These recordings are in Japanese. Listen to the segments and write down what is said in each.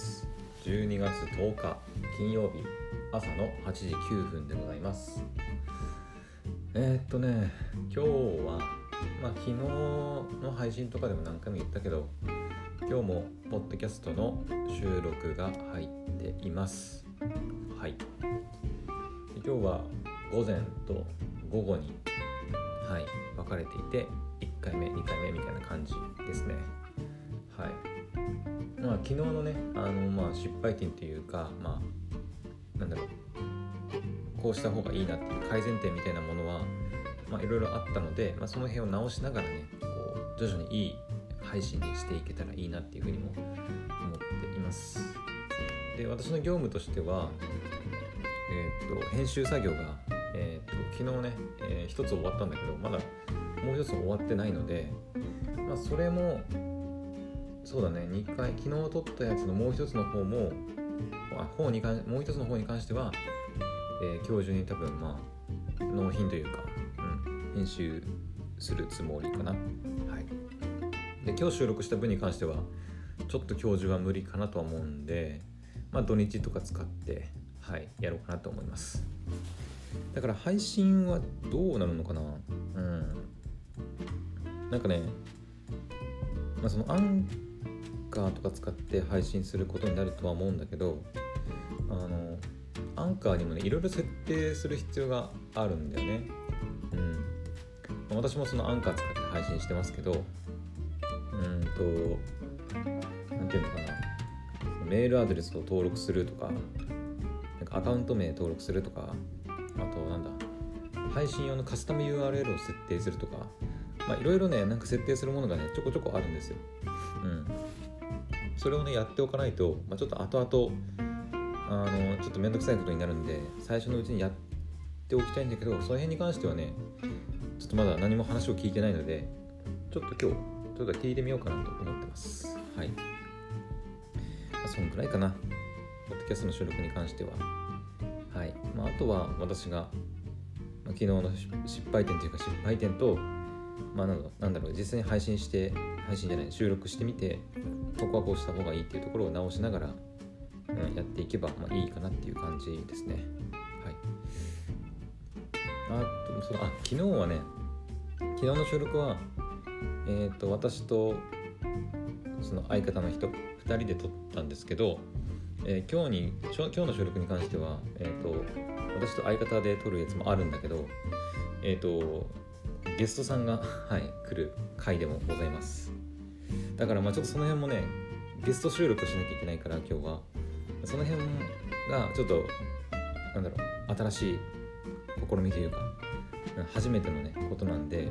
です。12月10日金曜日朝の8時9分でございます。えー、っとね今日はまあ昨日の配信とかでも何回も言ったけど今日もポッドキャストの収録が入っています。はい。今日は午前と午後にはい分かれていて1回目2回目みたいな感じですね。はい。まあ、昨日のねあの、まあ、失敗点というかまあなんだろうこうした方がいいなっていう改善点みたいなものはいろいろあったので、まあ、その辺を直しながらねこう徐々にいい配信にしていけたらいいなっていうふうにも思っています。で私の業務としてはえー、っと編集作業が、えー、っと昨日ね、えー、1つ終わったんだけどまだもう1つ終わってないので、まあ、それもそうだね。2回昨日撮ったやつのもう一つの方もあ方に関もう一つの方に関しては、えー、今日中に多分まあ納品というか、うん、編集するつもりかな。はい。で今日収録した分に関してはちょっと今日中は無理かなとは思うんでまあ土日とか使ってはいやろうかなと思います。だから配信はどうなるのかな。うん。なんかねまあそのアンカーとか使って配信することになるとは思うんだけどあのアンカーにもねいろいろ設定する必要があるんだよね。うん。私もそのアンカー使って配信してますけどうんと何ていうのかな。メールアドレスを登録するとかなんかアカウント名登録するとかあとなんだ配信用のカスタム URL を設定するとかまあいろいろねなんか設定するものがねちょこちょこあるんですよ。うん。それをねやっておかないと、まあ、ちょっと後々あのちょっと面倒くさいことになるんで最初のうちにやっておきたいんだけどその辺に関してはねちょっとまだ何も話を聞いてないのでちょっと今日ちょっと聞いてみようかなと思ってます。はい、まあ、そんくらいかな。ポッドキャストの収録に関しては。はい、まあ、あとは私が、まあ、昨日の失敗点というか失敗点とまあなんだろう実際に配信して配信じゃない収録してみてここはこうした方がいいっていうところを直しながら、うん、やっていけば、まあ、いいかなっていう感じですね。はい。あとそのあ昨日はね昨日の収録はえっ、ー、と私とその相方の人2人で撮ったんですけど、えー、今日に今日の収録に関しては、えーと、私と相方で撮るやつもあるんだけどえっ、ー、とゲストさんが、はい、来る回でもございますだからまあちょっとその辺もねゲスト収録しなきゃいけないから今日は。その辺がちょっとなんだろう新しい試みというか初めてのねことなんで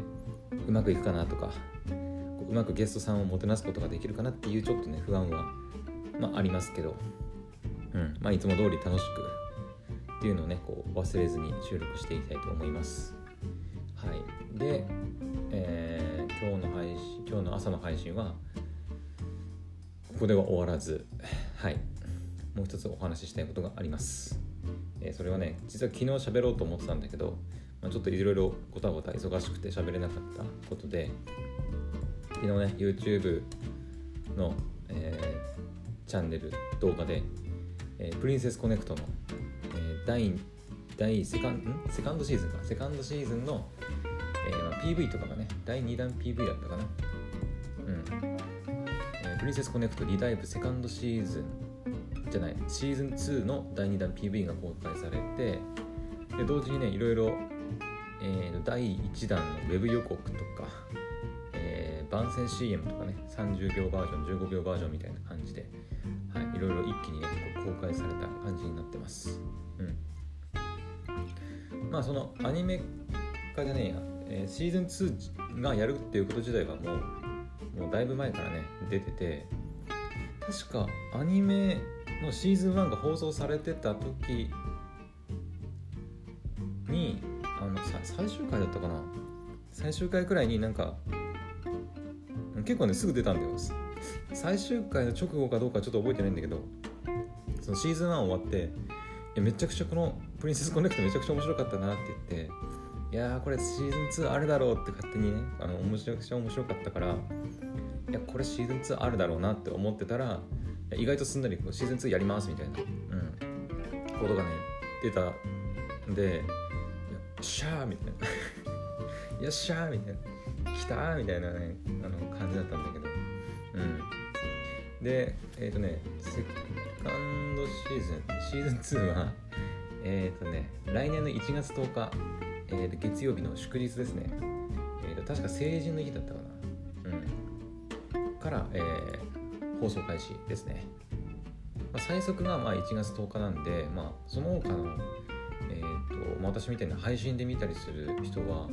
うまくいくかなとかうまくゲストさんをもてなすことができるかなっていうちょっとね不安は、まあ、ありますけど、うんまあ、いつも通り楽しくっていうのをねこう忘れずに収録していきたいと思います。はい。で、えー、今日の配信今日の朝の配信はここでは終わらずはい。もう一つお話ししたいことがあります、えー、それはね実は昨日喋ろうと思ってたんだけど、まあ、ちょっといろいろごたごた忙しくて喋れなかったことで昨日ね YouTube の、えー、チャンネル動画で、えー、プリンセスコネクトの、えー、第第セカンセカンドシーズンか。セカンドシーズンの、えー、PV とかがね第2弾 PV だったかな。うん。プリンセスコネクトリダイブセカンドシーズンじゃないシーズン2の第2弾 PV が公開されてで同時にねいろいろ、えー、第1弾のウェブ予告とか、えー、番宣 CM とかね30秒バージョン15秒バージョンみたいな感じで、はい、いろいろ一気にね公開された感じになってます。うん。まあそのアニメ化じゃねえや、えー、シーズン2がやるっていうこと自体はもうもうだいぶ前からね出てて確かアニメのシーズン1が放送されてた時にあの最終回だったかな？最終回くらいになんか結構ねすぐ出たんだよ。最終回の直後かどうかちょっと覚えてないんだけどそのシーズン1終わってめちゃくちゃこのプリンセスコネクトめちゃくちゃ面白かったなって言っていやーこれシーズン2あるだろうって勝手にねあの面白くちゃ面白かったからいやこれシーズン2あるだろうなって思ってたら意外とすんなりこうシーズン2やりますみたいな、うん、ことがね出たんでよっしゃーみたいなよっしゃーみたいな来たーみたいなねあの感じだったんだけどうん。でえっ、ー、とねセカンドシーズンシーズン2はえっ、ー、とね来年の1月10日、えー、と月曜日の祝日ですね、えーと、確か成人の日だったかな。うん。から、えー、放送開始ですね、まあ、最速がまあ1月10日なんで、まあ、その他のえーと、私みたいな配信で見たりする人は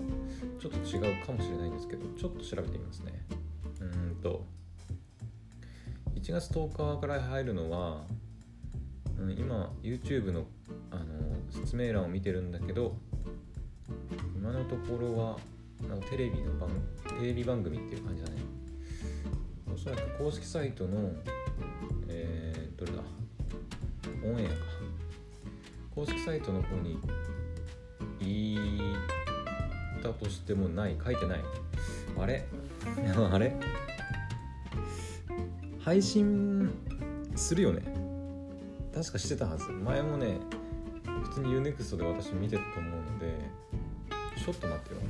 ちょっと違うかもしれないんですけどちょっと調べてみますね。うんと1月10日から入るのは、うん、今 YouTube のあの説明欄を見てるんだけど今のところはなんかテレビの番テレビ番組っていう感じだね。おそらく公式サイトのえー、どれだ？オンエアか。公式サイトの方に言ったとしてもない。書いてない。あれ？あれ？配信するよね。確かしてたはず。前もね普通に UNEXT で私見てたと思うのでちょっと待ってよ。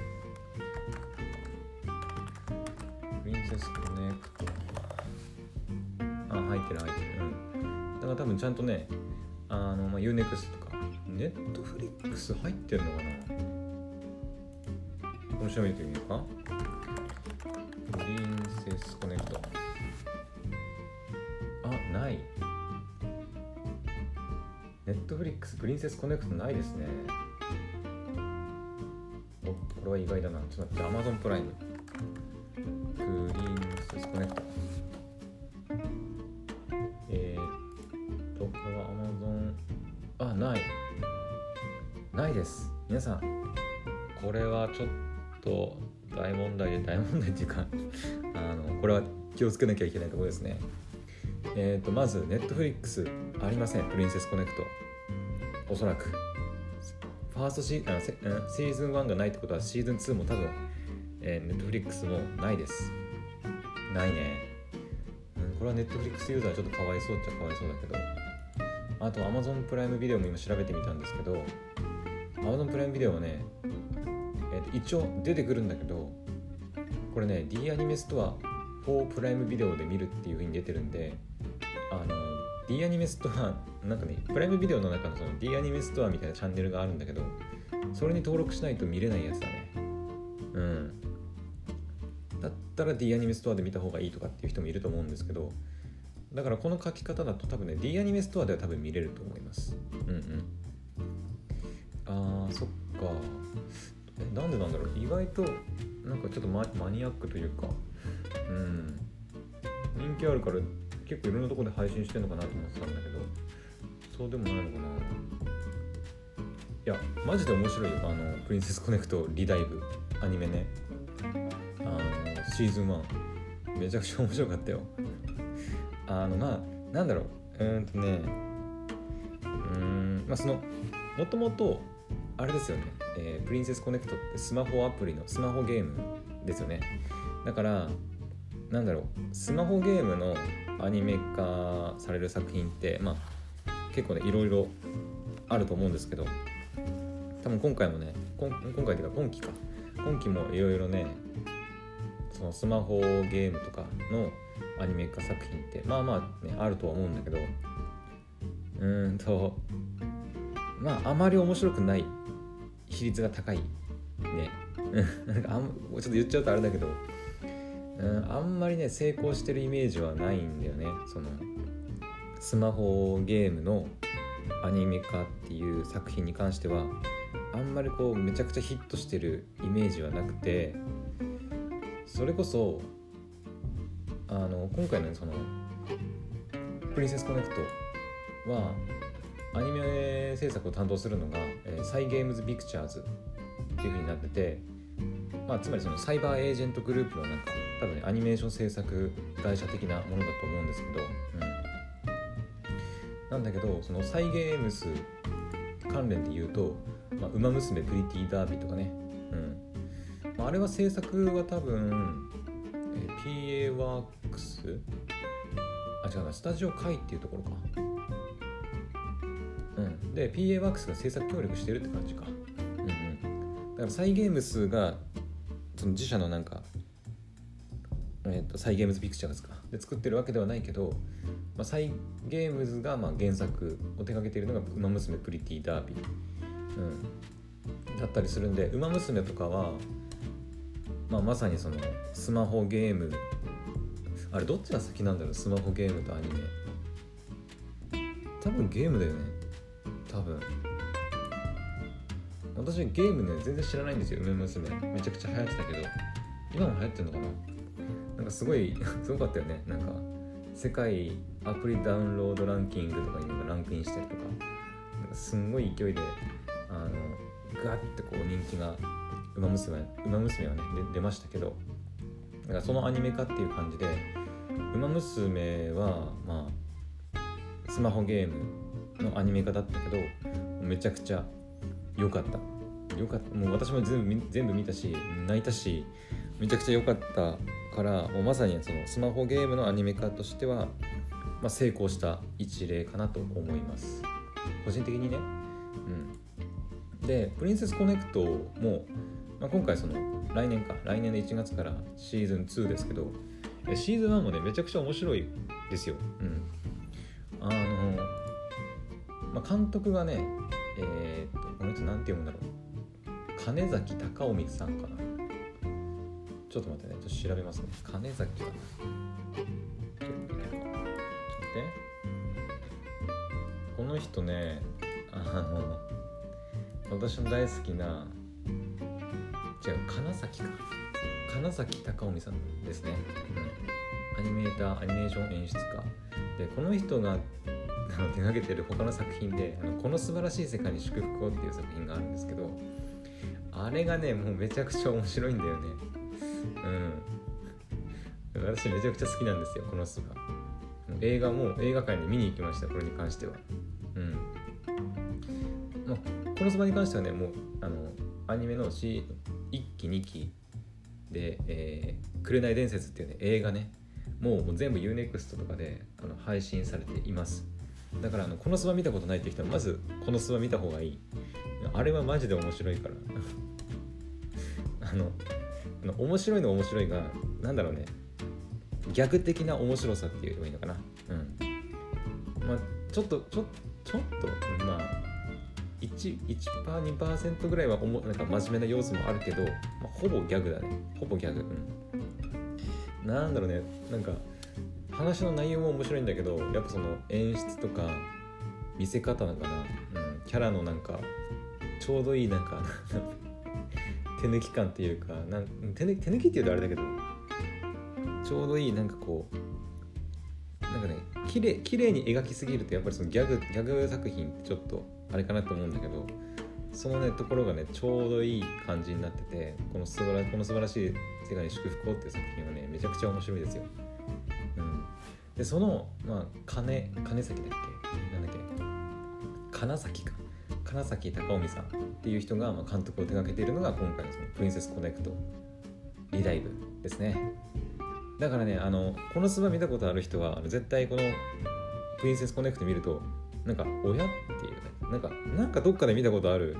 プリンセスコネクトあ入ってる入ってる。うん。だから多分ちゃんとねあの、まあ、UNEXT とか。ネットフリックス入ってんのかな？この調べてみようか。プリンセスコネクトあない。ネットフリックスプリンセスコネクトないですね。これは意外だな。ちょっと待ってアマゾンプライムプリンセスコネクト。えー、っとこれはアマゾンあない。ないです。皆さん。これはちょっと大問題で大問題っていうか あのこれは気をつけなきゃいけないところですね。えーと、まず、ネットフリックスありません、プリンセスコネクト。おそらく。ファーストシーあシーズン1がないってことは、シーズン2も多分、えー、ネットフリックスもないです。ないね。うん、これはネットフリックスユーザーちょっとかわいそうっちゃかわいそうだけど。あと、Amazon プライムビデオも今調べてみたんですけど、Amazon プライムビデオはね、えー、一応出てくるんだけど、これね、D アニメストア4プライムビデオで見るっていう風に出てるんで、あの D アニメストアなんかねプライムビデオの中のその D アニメストアみたいなチャンネルがあるんだけどそれに登録しないと見れないやつだね。うん。だったら D アニメストアで見た方がいいとかっていう人もいると思うんですけどだからこの書き方だと多分ね D アニメストアでは多分見れると思います。うんうん。あーそっか。えなんでなんだろう？意外となんかちょっとマニアックというかうん。人気あるから結構いろんなところで配信してんのかなと思ってたんだけどそうでもないのかな。いやマジで面白いよ。あのプリンセスコネクトリダイブアニメね。あのシーズン1めちゃくちゃ面白かったよ。あのまあなんだろう。うんとね。うんまあそのもともとあれですよね、えー、プリンセスコネクトってスマホアプリのスマホゲームですよね。だからなんだろう。スマホゲームのアニメ化される作品ってまあ結構ねいろいろあると思うんですけど多分今回もね今回っていうか今期か。今期もいろいろねそのスマホゲームとかのアニメ化作品ってまあまあねあるとは思うんだけどうーんとまああまり面白くない比率が高いね。なんかあんちょっと言っちゃうとあれだけどうん。あんまりね成功してるイメージはないんだよね。そのスマホゲームのアニメ化っていう作品に関してはあんまりこうめちゃくちゃヒットしてるイメージはなくてそれこそあの今回のその「プリンセスコネクト」はアニメ制作を担当するのが、えー、サイ・ゲームズ・ピクチャーズっていう風になってて、まあ、つまりそのサイバーエージェントグループのなんか多分ねアニメーション制作会社的なものだと思うんですけど、うん、なんだけどそのサイ・ゲームス関連で言うと「まあ、ウマ娘プリティダービー」とかね、うん。まあ、あれは制作は多分、え PA ワークス？あ違うなスタジオカイっていうところか。うん。で PA ワークスが制作協力してるって感じか。だからサイゲームスがその自社のなんかえーと、サイ・ゲームズ・ピクチャーズか。で作ってるわけではないけど、まあ、サイ・ゲームズがまあ原作を手掛けているのが「ウマ娘プリティ・ダービー」うん、だったりするんで「ウマ娘」とかは、まあ、まさにそのスマホゲームあれどっちが先なんだろうスマホゲームとアニメ。多分ゲームだよね。多分。私ゲームね全然知らないんですよ「ウマ娘」めちゃくちゃ流行ってたけど。今も流行ってんのかな？なんかすごい すごかったよね。なんか世界アプリダウンロードランキングとかにランクインしたりとか。なんかすんごい勢いであのガッてこう人気が「ウマ娘」ウマ娘はね出ましたけど。だかそのアニメ化っていう感じで「ウマ娘は」まあスマホゲームのアニメ化だったけどめちゃくちゃ良かった。良かった。もう私も全部全部見たし泣いたしめちゃくちゃ良かったからもうまさにそのスマホゲームのアニメ化としては、まあ、成功した一例かなと思います。個人的にね。うん。でプリンセスコネクトも、まあ、今回その来年か。来年の1月からシーズン2ですけどシーズン1もねめちゃくちゃ面白いですよ。うん。あのまあ、監督がねー、っとこの人なんて読むんだろう金崎隆臣さんかなちょっと待ってね、ちょっと調べますね。金崎はな。ちょっと待って。この人ね、あの、私の大好きな、違う、金崎か。金崎隆臣さんですね。うん。アニメーター、アニメーション演出家。で、この人が手掛けてる他の作品で「あのこの素晴らしい世界に祝福を」っていう作品があるんですけどあれがねもうめちゃくちゃ面白いんだよね。うん。私めちゃくちゃ好きなんですよこの巣が。映画も映画館に見に行きましたこれに関しては。うん。まあ、このそばに関してはねもうあのアニメの C1 期2期で「えー、紅伝説」っていうね映画ねもうもう全部 UNEXT とかであの配信されています。だからあのこのスバ見たことないって人はまずこのスバ見た方がいい。あれはマジで面白いから。あの面白いの面白いが何だろうね。逆的な面白さっていうのがいいのかな。うん。まあちょっとちょちょっとまあ 1%, 1%2% ぐらいはおもなんか真面目な要素もあるけど、まあ、ほぼギャグだね。ほぼギャグ。うん。なんだろうね。なんか話の内容も面白いんだけどやっぱその演出とか見せ方なのかな、うん、キャラのなんかちょうどいいなんか 手抜き感っていうかなん手抜手抜きっていうとあれだけどちょうどいいなんかこうなんかね綺麗綺麗に描きすぎるとやっぱりそのギャグギャグ作品ってちょっとあれかなと思うんだけどそのねところがねちょうどいい感じになっててこの素晴らこの素晴らしい世界に祝福をっていう作品はねめちゃくちゃ面白いですよ。でそのまあ金金崎だっけ？なんだっけ？金崎か。金崎隆臣さんっていう人がまあ監督を手掛けているのが今回のそのプリンセスコネクトリダイブですね。だからねあのこのスバ見たことある人は絶対このプリンセスコネクト見るとなんか親っていうね。なんかなんかどっかで見たことある？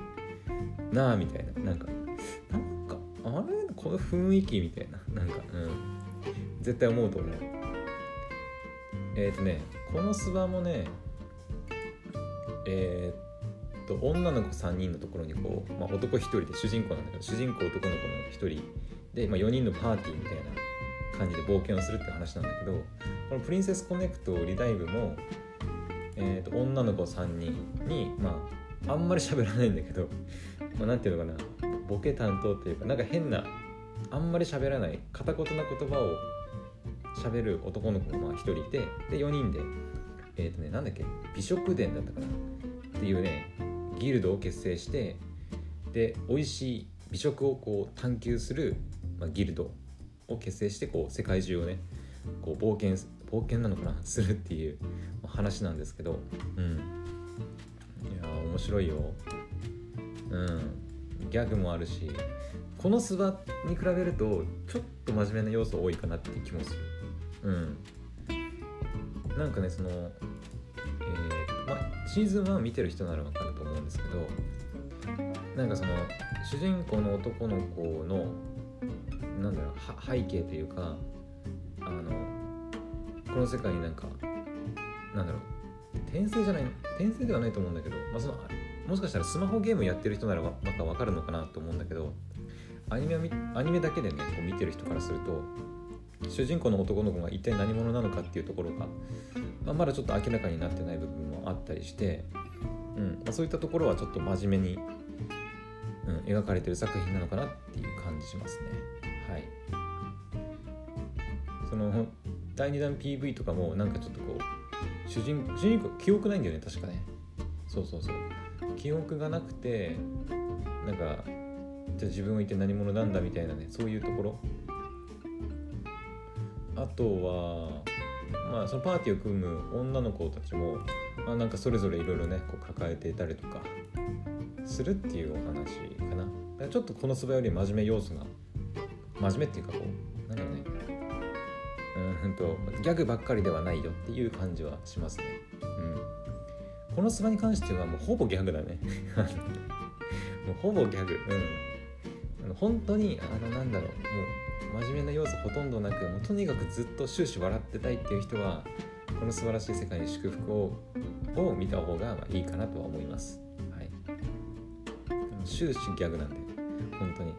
なあみたいな。なんかなんかあれ？この雰囲気みたいな。なんかうん。絶対思うと思う。えっ、ー、とねこのスバもねえー、と女の子3人のところにこう、まあ、男1人で主人公なんだけど主人公男の子の1人で、まあ、4人のパーティーみたいな感じで冒険をするって話なんだけどこの「プリンセスコネクトリダイブも」えーと、女の子3人にまああんまり喋らないんだけど、まあ、なんていうのかなボケ担当っていうかなんか変なあんまり喋らない片言な言葉を喋る男の子が1人いてで4人でえっ、ー、とねなんだっけ美食殿だったかな。っていうねギルドを結成してで美味しい美食をこう探求する、まあ、ギルドを結成してこう世界中をねこう冒険冒険なのかな するっていう話なんですけど。うん。いや面白いよ。うん。ギャグもあるしこのスバに比べるとちょっと真面目な要素多いかなって気もする。うん。なんかねそのえーま、シーズン1見てる人なら分かると思うんですけどなんかその主人公の男の子のなんだろう背景というかあのこの世界になんかなんだろう転生じゃない転生ではないと思うんだけど、まあ、そのもしかしたらスマホゲームやってる人ならまた分かるのかなと思うんだけどアニメアニメだけでねこう見てる人からすると主人公の男の子が一体何者なのかっていうところが、まあ、まだちょっと明らかになってない部分もあったりして、うんまあ、そういったところはちょっと真面目に、うん、描かれてる作品なのかなっていう感じしますね。はい、その第2弾 PV とかもなんかちょっとこう主人主人公記憶ないんだよね確かね。そうそうそう。記憶がなくてなんかじゃあ自分は一体何者なんだみたいなねそういうところあとはまあそのパーティーを組む女の子たちも、まあ、なんかそれぞれいろいろねこう抱えていたりとかするっていうお話かな。ちょっとこの素早より真面目要素が真面目っていうかこう何だろうねうんとギャグばっかりではないよっていう感じはしますね。うん。このスバに関してはもうほぼギャグだね。もうほぼギャグ。うん。本当にあのなんだろうもう真面目な要素ほとんどなくもうとにかくずっと終始笑ってたいっていう人はこの素晴らしい世界に祝福をを見た方がいいかなとは思います。はい、終始ギャグなんで本当に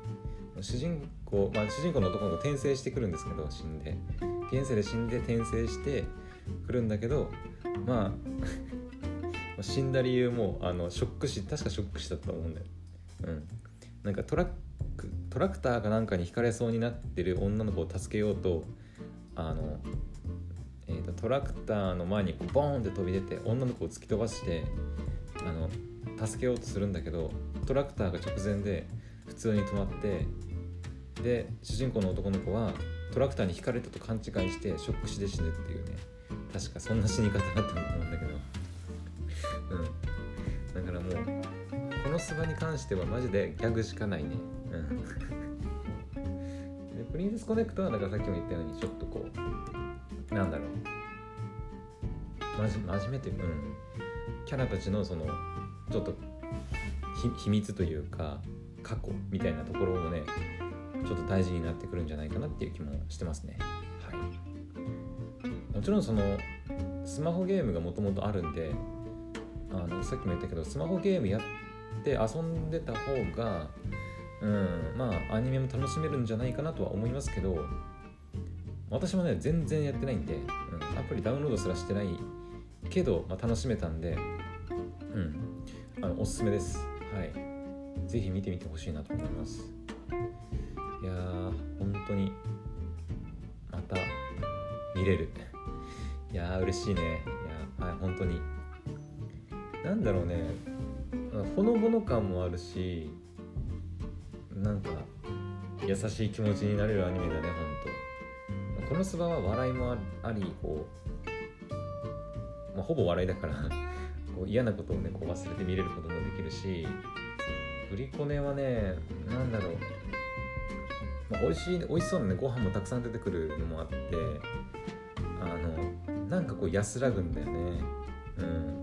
主人公、まあ、主人公の男の子転生してくるんですけど死んで現世で死んで転生してくるんだけどまあ 死んだ理由もあのショック死確かショック死だったと思うんだよ。うん、なんかトラットラクターかなんかにひかれそうになってる女の子を助けようとあの、えーと、トラクターの前にこうボーンって飛び出て女の子を突き飛ばしてあの助けようとするんだけどトラクターが直前で普通に止まってで主人公の男の子はトラクターにひかれたと勘違いしてショック死で死ぬっていうね。確かそんな死に方だったと思うんだけど。うん。だからもうこの砂に関してはマジでギャグしかないね。うん。プリンセスコネクトはだからさっきも言ったようにちょっとこうなんだろう。真面目というか、うん、キャラたちのそのちょっと秘密というか過去みたいなところをねちょっと大事になってくるんじゃないかなっていう気もしてますね。はい。もちろんそのスマホゲームがもともとあるんであのさっきも言ったけどスマホゲームやって遊んでた方がうんまあアニメも楽しめるんじゃないかなとは思いますけど私もね全然やってないんで、うん、アプリダウンロードすらしてないけど、まあ、楽しめたんでうんあのおすすめです。はい。ぜひ見てみてほしいなと思います。いやー本当にまた見れる。いやー嬉しいね。いやはい本当に。なんだろうね。ほのぼの感もあるしなんか優しい気持ちになれるアニメだねほんと。このスバは笑いもありこう、まあ、ほぼ笑いだから こう嫌なことをねこう忘れて見れることもできるしグリコネはねなんだろう、まあ、美味しい美味しそうなねご飯もたくさん出てくるのもあってあのなんかこう安らぐんだよね。うん。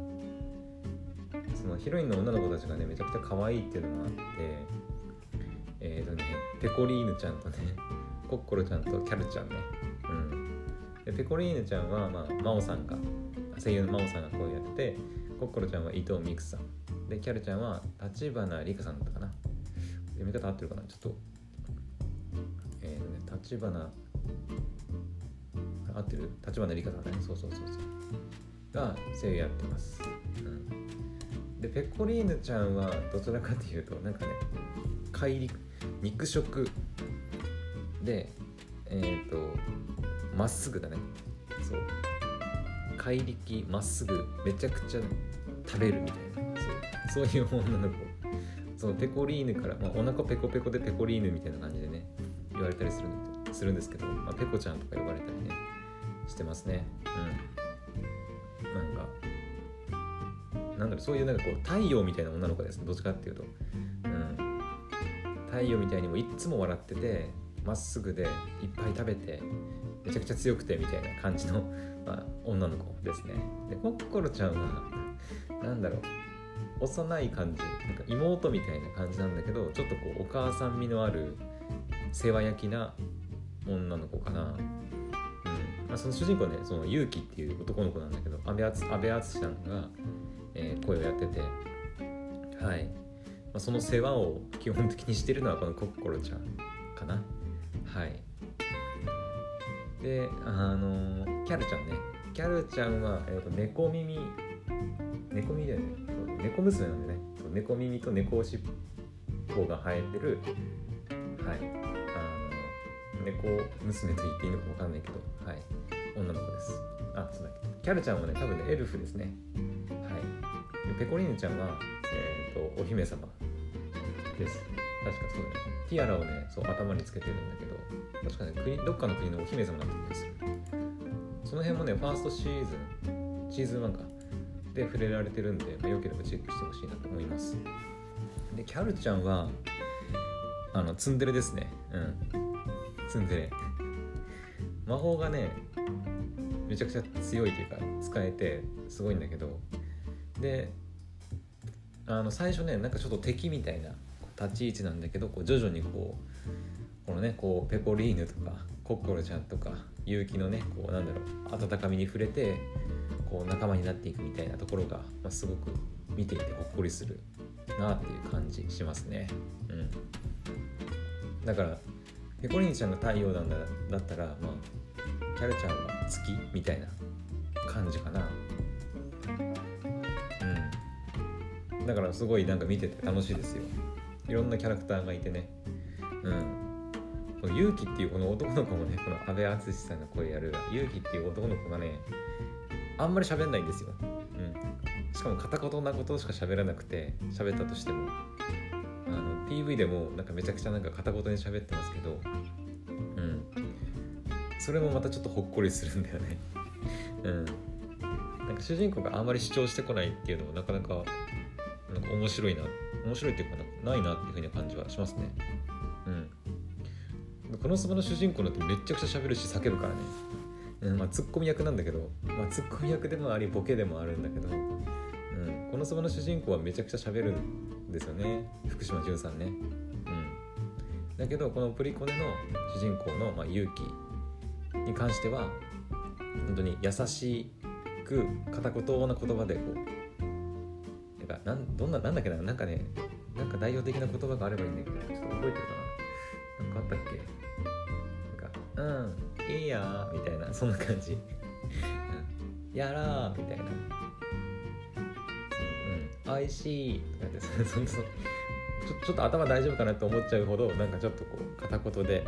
そのヒロインの女の子たちがねめちゃくちゃ可愛いっていうのもあってえっ、ー、とねペコリーヌちゃんとねコッコロちゃんとキャルちゃんね。うん。でペコリーヌちゃんは、まあ、真央さんが声優の真央さんが声やっててコッコロちゃんは伊藤美久さん。でキャルちゃんは立花梨香さんだったかな。読み方合ってるかな？ちょっとえっ、ー、とね立花合ってる？立花梨香さんね。そうそうそうそう。が声優やってます、うん。でペコリーヌちゃんはどちらかというとなんかね怪力肉食でえっ、ー、とまっすぐだね。そう。怪力まっすぐめちゃくちゃ食べるみたいな。そう。そういう女の子そのペコリーヌから、まあ、お腹ペコペコでペコリーヌみたいな感じでね言われたりするするんですけど、まあ、ペコちゃんとか呼ばれたりねしてますね。うん。なんかなんだろうそういうなんかこう太陽みたいな女の子ですね。どっちかっていうと、太陽みたいにもいっつも笑っててまっすぐでいっぱい食べてめちゃくちゃ強くてみたいな感じの、まあ、女の子ですね。でコッコロちゃんは何だろう幼い感じなんか妹みたいな感じなんだけどちょっとこうお母さん味のある世話焼きな女の子かな、うん。ま、その主人公ねその勇気っていう男の子なんだけど阿部淳さんが、えー、声をやっててはい、あ、その世話を基本的にしてるのはこのコッコロちゃんかな。はい。であのキャルちゃんね。キャルちゃんは、えーと、猫耳。猫耳だよね。猫娘なんでね。猫耳と猫尻尾が生えてる。はい。あの猫娘と言っていいのか分かんないけど。はい。女の子です。あそうだキャルちゃんはね多分ねエルフですね。はい。ペコリーヌちゃんは、えーと、お姫様。です。確かそうだねティアラをねそう頭につけてるんだけど確かね国どっかの国のお姫様だったんですよその辺もねファーストシーズンシーズン1か。で触れられてるんで、まあ、よければチェックしてほしいなと思います。でキャルちゃんはあのツンデレですね。うん。ツンデレ。魔法がねめちゃくちゃ強いというか使えてすごいんだけど。であの最初ねなんかちょっと敵みたいな立ち位置なんだけどこう徐々にこうこのねこうペコリーヌとかコッコロちゃんとか勇気のねこうなんだろう温かみに触れてこう仲間になっていくみたいなところが、まあ、すごく見ていてほっこりするなっていう感じしますね。うん、だからペコリーヌちゃんが太陽なんだだったら、まあ、キャルちゃんは月みたいな感じかな。うん、だからすごいなんか見てて楽しいですよ。いろんなキャラクターがいてね。うん。この勇気っていうこの男の子もねこの阿部淳さんが声やる勇気っていう男の子がねあんまり喋んないんですよ、うん、しかも片言なことしか喋らなくて喋ったとしても。あの PV でもなんかめちゃくちゃなんか片言に喋ってますけど。うん。それもまたちょっとほっこりするんだよね。うん。なんか主人公があんまり主張してこないっていうのもなかなかなんか面白いな。面白いっていうかなないなっていうふうな感じはしますね。うん。このそばの主人公なんてめちゃくちゃ喋るし叫ぶからね、うんまあ、ツッコミ役なんだけど、まあ、ツッコミ役でもありボケでもあるんだけど、うん、このそばの主人公はめちゃくちゃ喋るんですよね。福島潤さんね、うん、だけどこのプリコネの主人公の、まあ、勇気に関しては本当に優しく片言な言葉でこうなんかなんどんななんだっけななんかねなんか代表的な言葉があればいいんだけどちょっと覚えてるかな。なんかあったっけ？なんかうんいいやみたいなそんな感じ。やらみたいな。うん。おいしいとかってそそそちょちょっと頭大丈夫かなと思っちゃうほどなんかちょっとこう片言で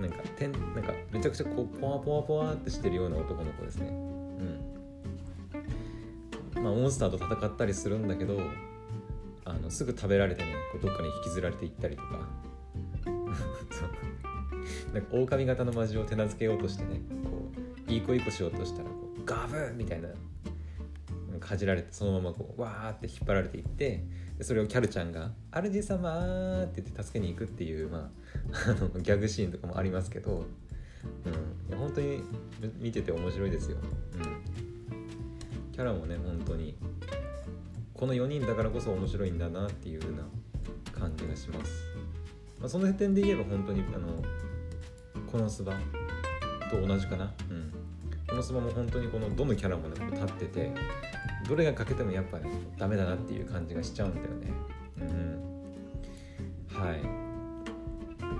なんかてんなんかめちゃくちゃこうポワポワポワってしてるような男の子ですねうんまあモンスターと戦ったりするんだけどすぐ食べられてねこうどっかに引きずられていったりとか なんか狼型の魔獣を手なずけようとしてねこういい子いい子しようとしたらこうガブーみたいなかじられてそのままこうわーって引っ張られていってでそれをキャルちゃんが「主様!」って言って助けに行くっていう、まあ、あのギャグシーンとかもありますけど、うん、本当に見てて面白いですよ。うん、キャラもね本当にこの4人だからこそ面白いんだなっていう風な感じがします。まあ、その点で言えば本当にあのこのスバと同じかな、うん、このスバも本当にこのどのキャラもね立っててどれが欠けてもやっぱねダメだなっていう感じがしちゃうんだよね。うん。はい。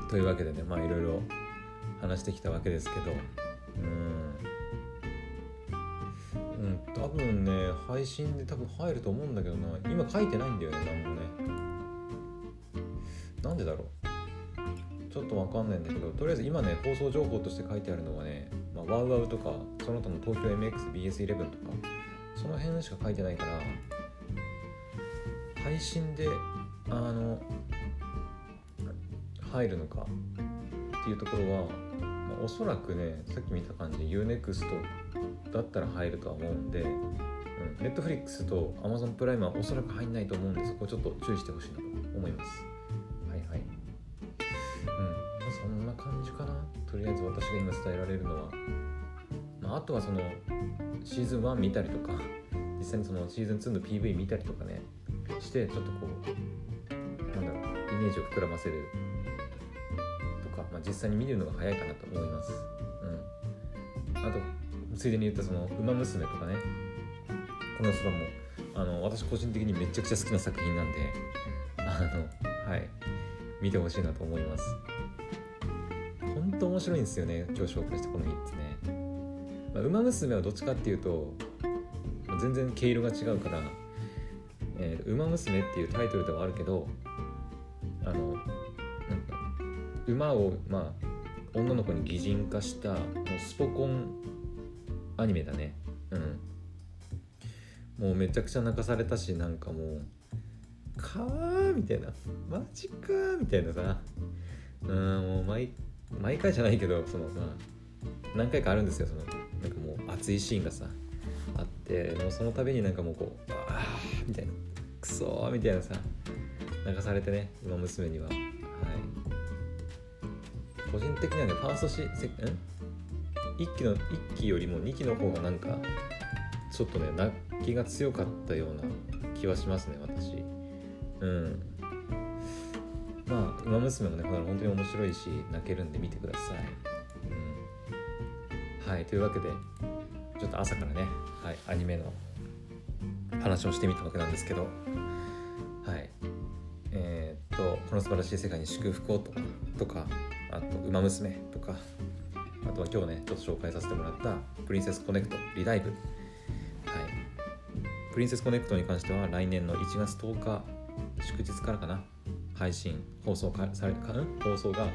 というわけでねまあいろいろ話してきたわけですけど。多分ね配信で多分入ると思うんだけどな。今書いてないんだよね何もね。なんでだろう。ちょっとわかんないんだけどとりあえず今ね放送情報として書いてあるのはね、まあ、ワウワウとかその他の東京 MXBS11 とかその辺しか書いてないから配信であの入るのかっていうところは、まあ、おそらくねさっき見た感じ UNEXT だったら入るとは思うんで、うん、Netflix と Amazon プライムはおそらく入んないと思うんでそこちょっと注意してほしいなと思います。そんな感じかな。とりあえず私が今伝えられるのは、まあ、あとはそのシーズン1見たりとか実際にそのシーズン2の PV 見たりとかねしてちょっとこうなんだろうイメージを膨らませる。とか、まあ、実際に見るのが早いかなと思います、うん、あとついでに言ったその「ウマ娘」とかね。このそばもあの私個人的にめちゃくちゃ好きな作品なんであのはい。見てほしいなと思います。本当面白いんですよね今日紹介したこの3つね「まあ、ウマ娘」はどっちかっていうと全然毛色が違うから「えー、ウマ娘」っていうタイトルではあるけどあのなんか馬をまあ女の子に擬人化したもうスポコンアニメだね。うん。もうめちゃくちゃ泣かされたしなんかもう「かわみたいな「マジかー」みたいなさ。うんもう毎毎回じゃないけどそのまあ何回かあるんですよそのなんかもう熱いシーンがさあってもうその度になんかもうこう「ああ」みたいな「クソ」みたいなさ泣かされてね馬娘には。はい。個人的にはねファーストシーん？1期の1期よりも2期の方がなんかちょっとね泣きが強かったような気はしますね私。うん。まあ「ウマ娘」もね本当に面白いし泣けるんで見てください、うん、はいというわけでちょっと朝からね、はい、アニメの話をしてみたわけなんですけど。はい。えー、っとこの素晴らしい世界に祝福をととかあと「ウマ娘」とかあとは今日ねちょっと紹介させてもらった「プリンセスコネクトリライブ」プリンセスコネクトに関しては来年の1月10日祝日からかな配信放送かされか放送が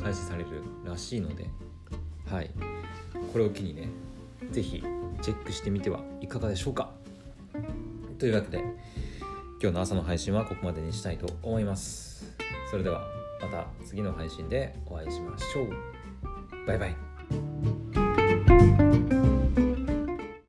開始されるらしいのではい。これを機にね是非チェックしてみてはいかがでしょうか。というわけで今日の朝の配信はここまでにしたいと思います。それではまた次の配信でお会いしましょう。バイバイ